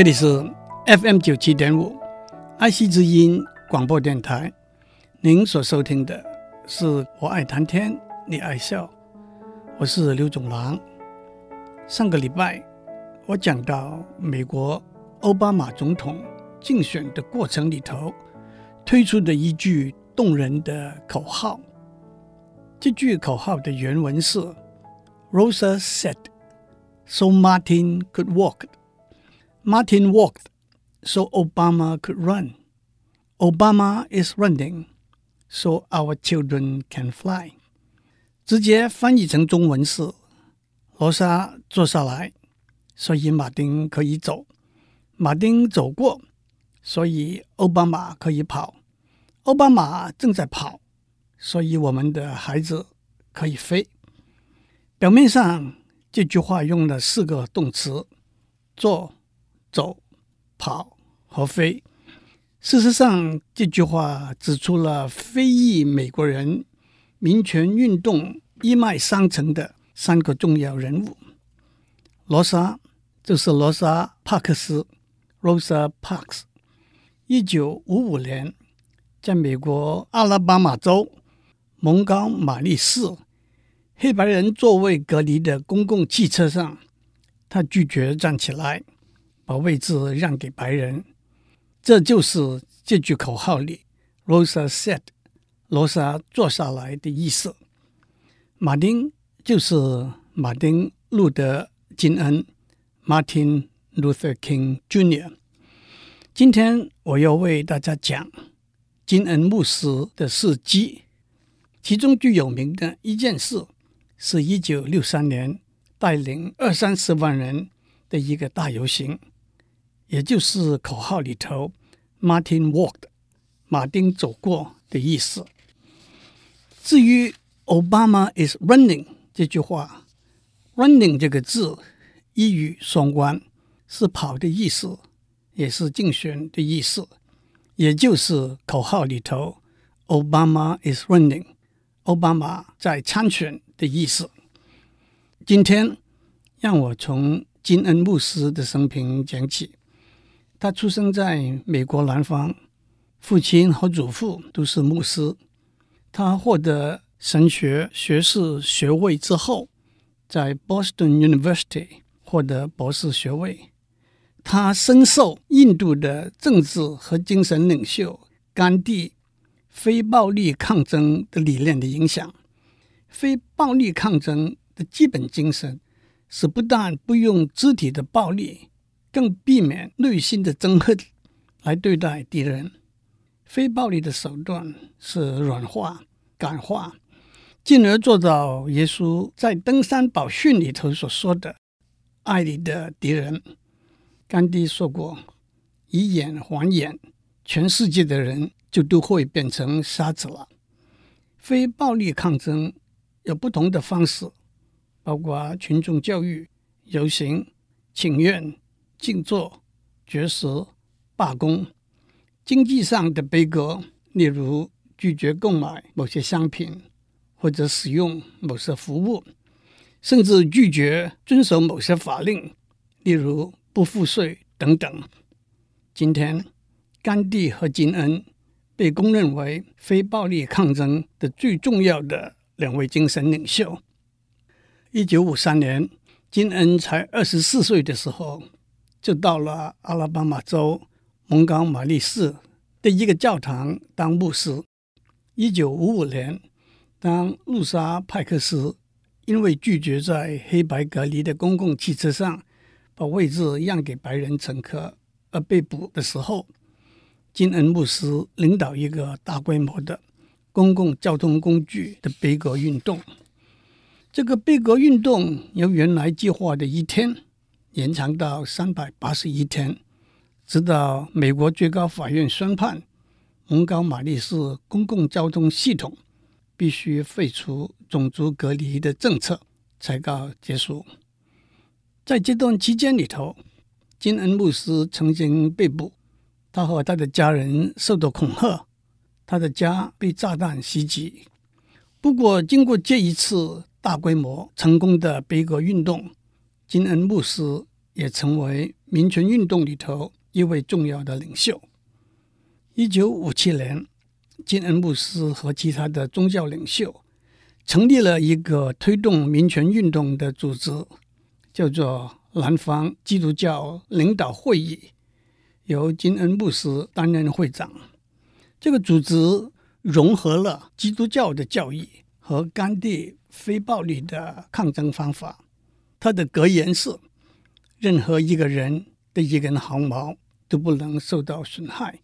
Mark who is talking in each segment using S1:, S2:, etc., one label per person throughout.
S1: 这里是 FM 九七点五爱惜之音广播电台。您所收听的是我爱谈天，你爱笑，我是刘总郎。上个礼拜我讲到美国奥巴马总统竞选的过程里头推出的一句动人的口号。这句口号的原文是：Rosa said, so Martin could walk. Martin walked, so Obama could run. Obama is running, so our children can fly. 直接翻译成中文是：罗莎坐下来，所以马丁可以走；马丁走过，所以奥巴马可以跑；奥巴马正在跑。所以，我们的孩子可以飞。表面上，这句话用了四个动词：坐、走、跑和飞。事实上，这句话指出了非裔美国人民权运动一脉相承的三个重要人物。罗莎就是罗莎·帕克斯 （Rosa Parks）。一九五五年，在美国阿拉巴马州。蒙高马利市黑白人座位隔离的公共汽车上，他拒绝站起来，把位置让给白人。这就是这句口号里 “Rosa said”“ 罗莎坐下来”的意思。马丁就是马丁·路德·金恩 （Martin Luther King Jr.）。今天我要为大家讲金恩牧师的事迹。其中最有名的一件事，是一九六三年带领二三十万人的一个大游行，也就是口号里头 “Martin walked”，马丁走过的意思。至于 “Obama is running” 这句话，“running” 这个字一语双关，是跑的意思，也是竞选的意思，也就是口号里头 “Obama is running”。奥巴马在参选的意思。今天让我从金恩牧师的生平讲起。他出生在美国南方，父亲和祖父都是牧师。他获得神学学士学位之后，在 Boston University 获得博士学位。他深受印度的政治和精神领袖甘地。非暴力抗争的理念的影响，非暴力抗争的基本精神是不但不用肢体的暴力，更避免内心的憎恨来对待敌人。非暴力的手段是软化、感化，进而做到耶稣在登山宝训里头所说的“爱你的敌人”。甘地说过：“以眼还眼，全世界的人。”就都会变成瞎子了。非暴力抗争有不同的方式，包括群众教育、游行、请愿、静坐、绝食、罢工；经济上的悲歌，例如拒绝购买某些商品或者使用某些服务，甚至拒绝遵守某些法令，例如不付税等等。今天，甘地和金恩。被公认为非暴力抗争的最重要的两位精神领袖。一九五三年，金恩才二十四岁的时候，就到了阿拉巴马州蒙高马利市的一个教堂当牧师。一九五五年，当路莎派克斯因为拒绝在黑白隔离的公共汽车上把位置让给白人乘客而被捕的时候。金恩牧师领导一个大规模的公共交通工具的杯葛运动。这个杯葛运动由原来计划的一天延长到三百八十一天，直到美国最高法院宣判蒙高马利市公共交通系统必须废除种族隔离的政策才告结束。在这段期间里头，金恩牧师曾经被捕。他和他的家人受到恐吓，他的家被炸弹袭击。不过，经过这一次大规模成功的杯葛运动，金恩牧师也成为民权运动里头一位重要的领袖。一九五七年，金恩牧师和其他的宗教领袖成立了一个推动民权运动的组织，叫做南方基督教领导会议，由金恩牧师担任会长。这个组织融合了基督教的教义和甘地非暴力的抗争方法。他的格言是：任何一个人的一根毫毛都不能受到损害。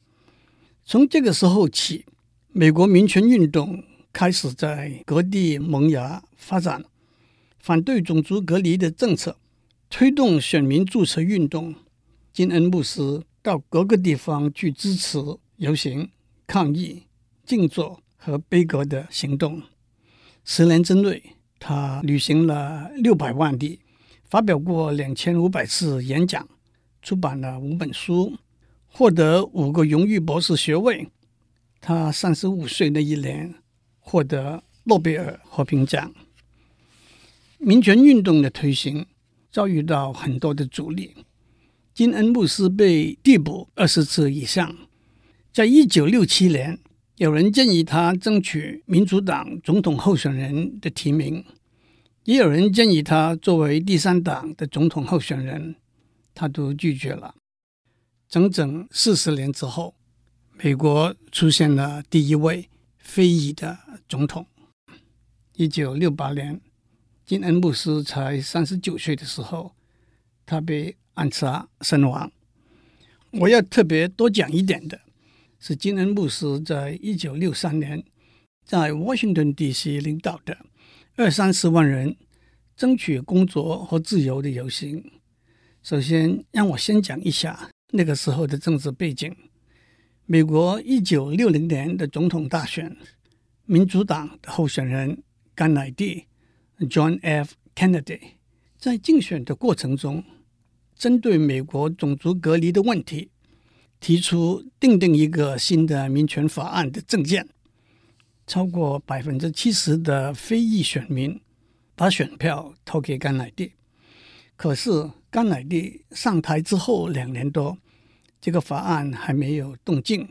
S1: 从这个时候起，美国民权运动开始在各地萌芽发展，反对种族隔离的政策，推动选民注册运动。金恩牧师到各个地方去支持游行、抗议、静坐和悲歌的行动。十年之内，他旅行了六百万里。发表过两千五百次演讲，出版了五本书，获得五个荣誉博士学位。他三十五岁那一年获得诺贝尔和平奖。民权运动的推行遭遇到很多的阻力，金恩牧师被逮捕二十次以上。在一九六七年，有人建议他争取民主党总统候选人的提名。也有人建议他作为第三党的总统候选人，他都拒绝了。整整四十年之后，美国出现了第一位非裔的总统。一九六八年，金恩牧师才三十九岁的时候，他被暗杀身亡。我要特别多讲一点的是，金恩牧师在一九六三年在 Washington D.C. 领导的。二三十万人争取工作和自由的游行。首先，让我先讲一下那个时候的政治背景。美国一九六零年的总统大选，民主党候选人甘乃迪 （John F. Kennedy） 在竞选的过程中，针对美国种族隔离的问题，提出订定一个新的民权法案的政见。超过百分之七十的非裔选民把选票投给甘乃迪，可是甘乃迪上台之后两年多，这个法案还没有动静。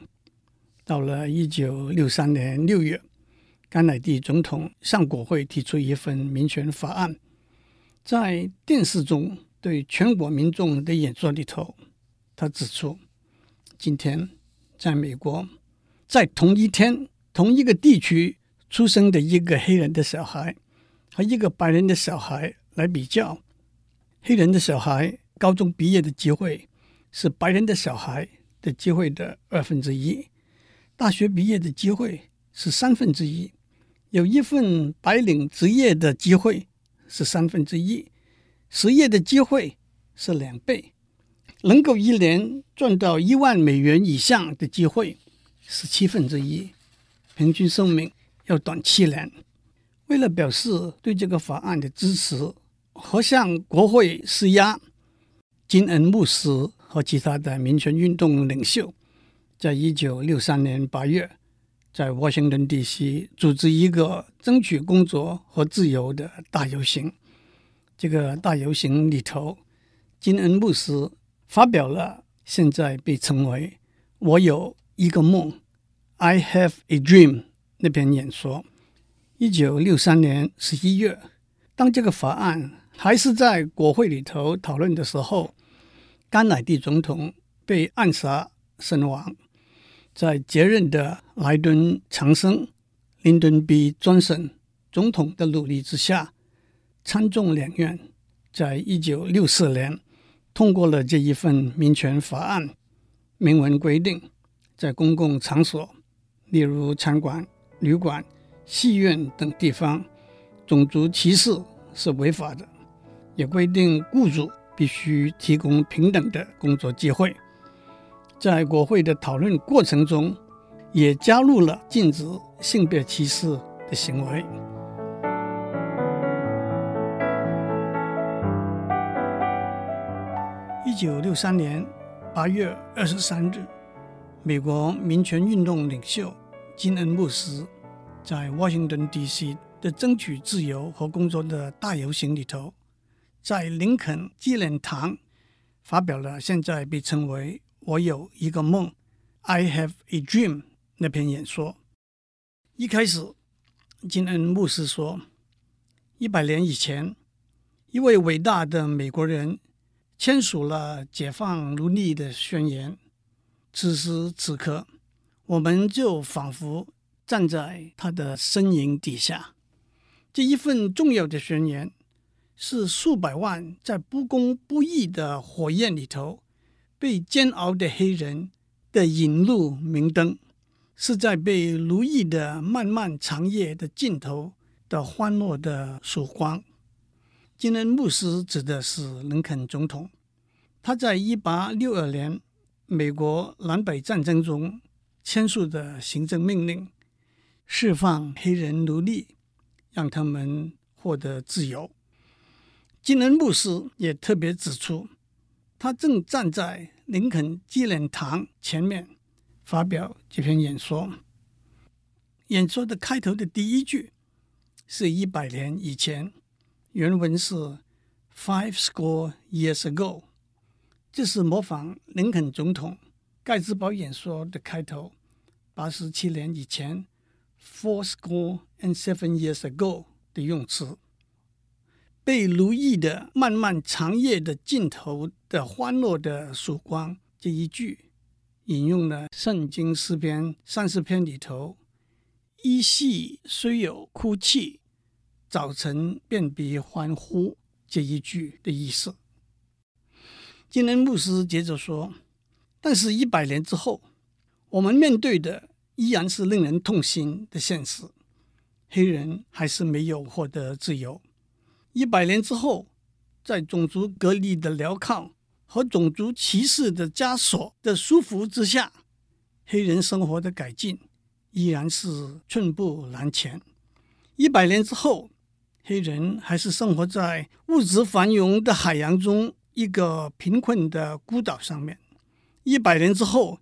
S1: 到了一九六三年六月，甘乃迪总统向国会提出一份民权法案，在电视中对全国民众的演说里头，他指出，今天在美国，在同一天。同一个地区出生的一个黑人的小孩和一个白人的小孩来比较，黑人的小孩高中毕业的机会是白人的小孩的机会的二分之一，大学毕业的机会是三分之一，有一份白领职业的机会是三分之一，失业的机会是两倍，能够一年赚到一万美元以上的机会是七分之一。平均寿命要短七年。为了表示对这个法案的支持和向国会施压，金恩牧师和其他的民权运动领袖，在一九六三年八月，在华盛顿地区组织一个争取工作和自由的大游行。这个大游行里头，金恩牧师发表了现在被称为“我有一个梦”。I have a dream。那篇演说，一九六三年十一月，当这个法案还是在国会里头讨论的时候，甘乃迪总统被暗杀身亡。在接任的莱顿·强森 （Lyndon B. Johnson） 总统的努力之下，参众两院在一九六四年通过了这一份民权法案，明文规定，在公共场所。例如餐馆、旅馆、戏院等地方，种族歧视是违法的。也规定雇主必须提供平等的工作机会。在国会的讨论过程中，也加入了禁止性别歧视的行为。一九六三年八月二十三日。美国民权运动领袖金恩牧师在 Washington D.C. 的争取自由和工作的大游行里头，在林肯纪念堂发表了现在被称为“我有一个梦 ”（I have a dream） 那篇演说。一开始，金恩牧师说：“一百年以前，一位伟大的美国人签署了解放奴隶的宣言。此时此刻，我们就仿佛站在他的身影底下。这一份重要的宣言。”是数百万在不公不义的火焰里头被煎熬的黑人的引路明灯，是在被奴役的漫漫长夜的尽头的欢乐的曙光。今天牧师指的是林肯总统，他在一八六二年美国南北战争中签署的行政命令，释放黑人奴隶，让他们获得自由。金恩牧师也特别指出，他正站在林肯纪念堂前面发表这篇演说。演说的开头的第一句是一百年以前，原文是 “Five score years ago”，这是模仿林肯总统盖茨堡演说的开头，八十七年以前 “Four score and seven years ago” 的用词。被奴役的漫漫长夜的尽头的欢乐的曙光，这一句引用了圣经诗篇三十篇里头“依稀虽有哭泣，早晨便必欢呼”这一句的意思。金恩牧师接着说：“但是，一百年之后，我们面对的依然是令人痛心的现实，黑人还是没有获得自由。”一百年之后，在种族隔离的镣铐和种族歧视的枷锁的束缚之下，黑人生活的改进依然是寸步难前。一百年之后，黑人还是生活在物质繁荣的海洋中一个贫困的孤岛上面。一百年之后，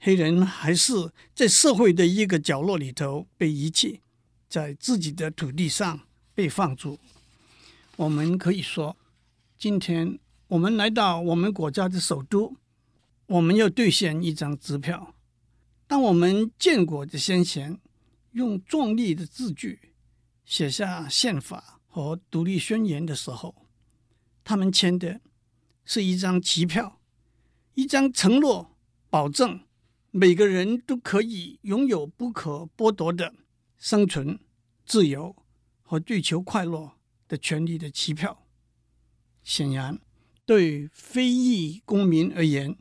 S1: 黑人还是在社会的一个角落里头被遗弃，在自己的土地上被放逐。我们可以说，今天我们来到我们国家的首都，我们要兑现一张支票。当我们建国的先贤用壮丽的字句写下宪法和独立宣言的时候，他们签的是一张期票，一张承诺，保证每个人都可以拥有不可剥夺的生存、自由和追求快乐的权利的期票，显然对非裔公民而言，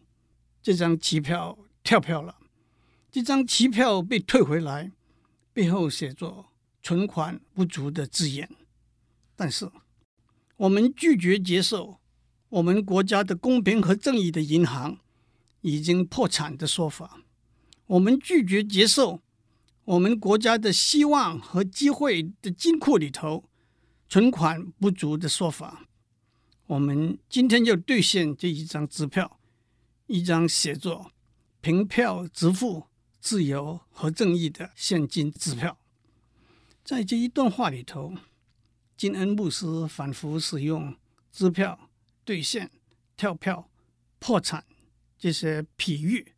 S1: 这张期票跳票了。这张期票被退回来，背后写着“存款不足”的字眼。但是，我们拒绝接受我们国家的公平和正义的银行已经破产的说法。我们拒绝接受我们国家的希望和机会的金库里头。存款不足的说法，我们今天要兑现这一张支票，一张写作“凭票支付自由和正义”的现金支票。在这一段话里头，金恩牧师反复使用“支票”、“兑现”、“跳票”、“破产”这些比喻，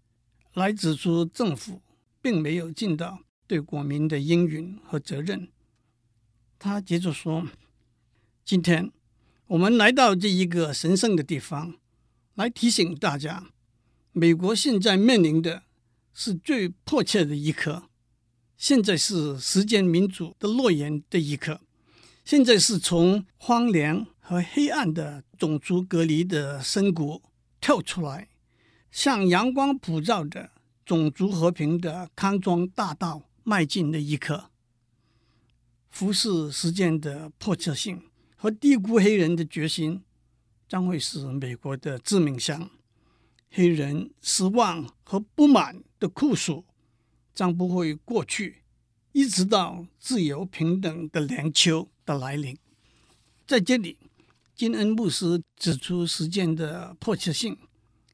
S1: 来指出政府并没有尽到对国民的应允和责任。他接着说：“今天我们来到这一个神圣的地方，来提醒大家，美国现在面临的是最迫切的一刻。现在是实践民主的诺言的一刻。现在是从荒凉和黑暗的种族隔离的深谷跳出来，向阳光普照的种族和平的康庄大道迈进的一刻。”忽视实践的迫切性和低估黑人的决心，将会是美国的致命伤。黑人失望和不满的酷暑将不会过去，一直到自由平等的凉秋的来临。在这里，金恩牧师指出实践的迫切性，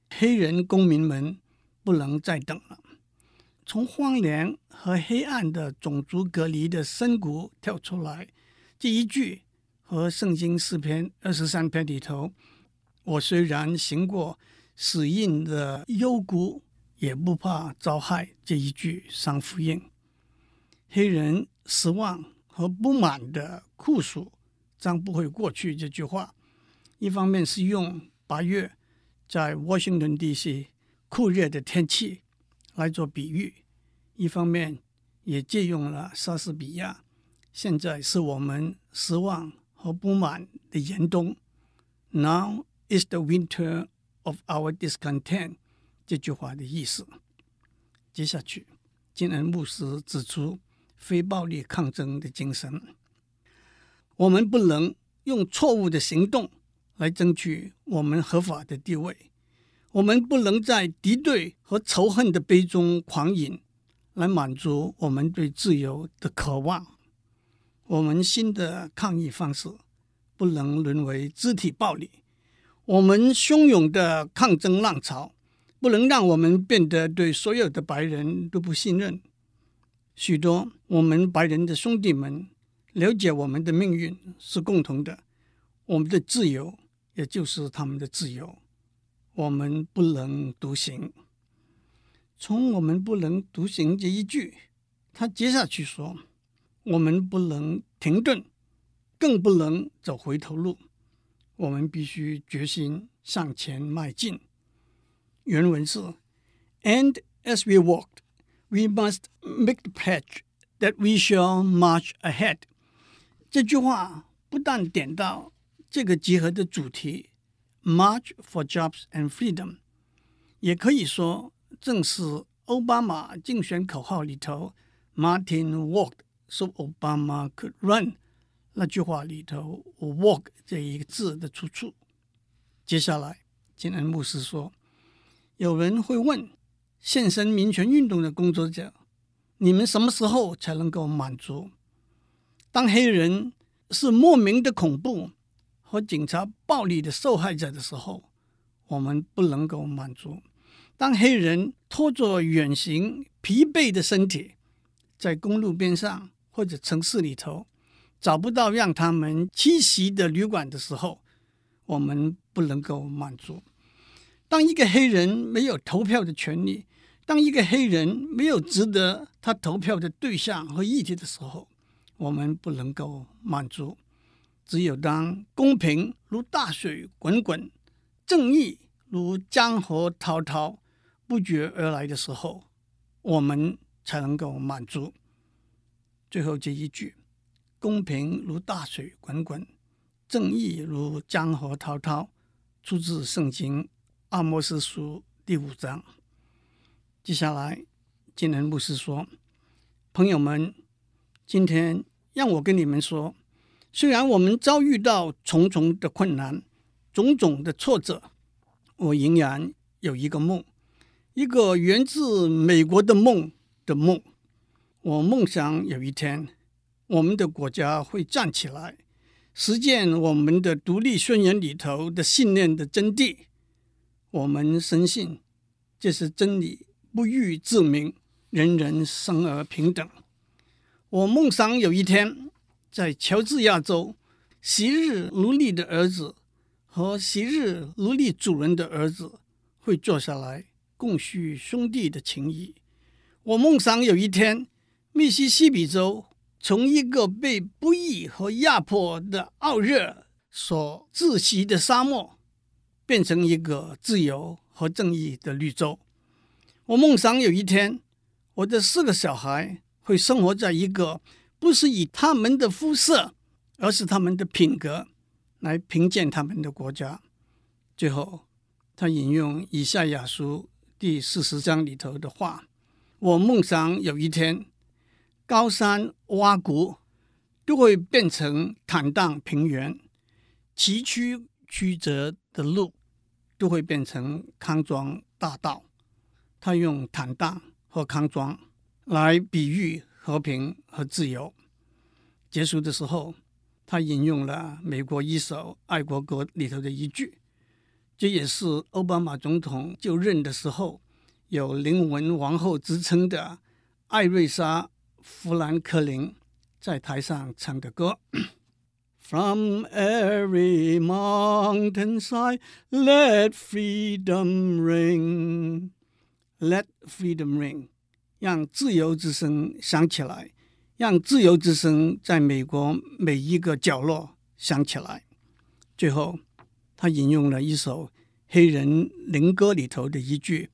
S1: 黑人公民们不能再等了。从荒凉和黑暗的种族隔离的深谷跳出来，这一句和圣经诗篇二十三篇里头我虽然行过死荫的幽谷，也不怕遭害。这一句三福音，黑人失望和不满的酷暑将不会过去。这句话，一方面是用八月在 Washington D.C. 酷热的天气来做比喻，一方面也借用了莎士比亚。现在是我们失望和不满的严冬。Now is the winter of our discontent。这句话的意思。接下去，金恩牧师指出非暴力抗争的精神。我们不能用错误的行动来争取我们合法的地位。我们不能在敌对和仇恨的杯中狂饮，来满足我们对自由的渴望。我们新的抗议方式。不能沦为肢体暴力。我们汹涌的抗争浪潮不能让我们变得对所有的白人都不信任。许多我们白人的兄弟们了解我们的命运是共同的，我们的自由也就是他们的自由。我们不能独行。从“我们不能独行”这一句，他接下去说：“我们不能停顿。”更不能走回头路，我们必须决心向前迈进。原文是：And as we walked, we must make the pledge that we shall march ahead。这句话不但点到这个集合的主题，March for Jobs and Freedom，也可以说正是奥巴马竞选口号里头，Martin walked so Obama could run。那句话里头 “walk” 这一个字的出处。接下来，金恩牧师说：“有人会问，献身民权运动的工作者，你们什么时候才能够满足？当黑人是莫名的恐怖和警察暴力的受害者的时候，我们不能够满足；当黑人拖着远行疲惫的身体，在公路边上或者城市里头。”找不到让他们栖息的旅馆的时候，我们不能够满足。当一个黑人没有投票的权利，当一个黑人没有值得他投票的对象和议题的时候，我们不能够满足。只有当公平如大水滚滚，正义如江河滔滔不绝而来的时候，我们才能够满足。最后这一句。公平如大水滚滚，正义如江河滔滔，出自圣经阿摩斯书第五章。接下来，金恩牧师说：“朋友们，今天让我跟你们说，虽然我们遭遇到重重的困难、种种的挫折，我仍然有一个梦，一个源自美国的梦的梦。我梦想有一天。”我们的国家会站起来，实践我们的独立宣言里头的信念的真谛。我们深信这是真理，不欲自明，人人生而平等。我梦想有一天，在乔治亚州，昔日奴隶的儿子和昔日奴隶主人的儿子会坐下来共叙兄弟的情谊。我梦想有一天，密西西比州。从一个被不义和压迫的傲热所窒息的沙漠，变成一个自由和正义的绿洲。我梦想有一天，我的四个小孩会生活在一个不是以他们的肤色，而是他们的品格来评鉴他们的国家。最后，他引用以赛亚书第四十章里头的话：“我梦想有一天。”高山洼谷都会变成坦荡平原，崎岖曲折的路都会变成康庄大道。他用坦荡和康庄来比喻和平和自由。结束的时候，他引用了美国一首爱国歌里头的一句，这也是奥巴马总统就任的时候有灵魂王后之称的艾瑞莎。富兰克林在台上唱的歌：“ From every mountainside, let freedom ring. Let freedom ring. 让自由之声响起来，让自由之声在美国每一个角落响起来。最后，他引用了一首黑人灵歌里头的一句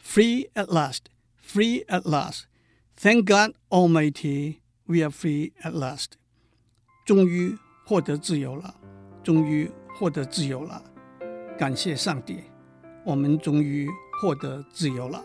S1: ：“Free at last, free at last. Thank God Almighty, we are free at last.” 终于。获得自由了，终于获得自由了！感谢上帝，我们终于获得自由了。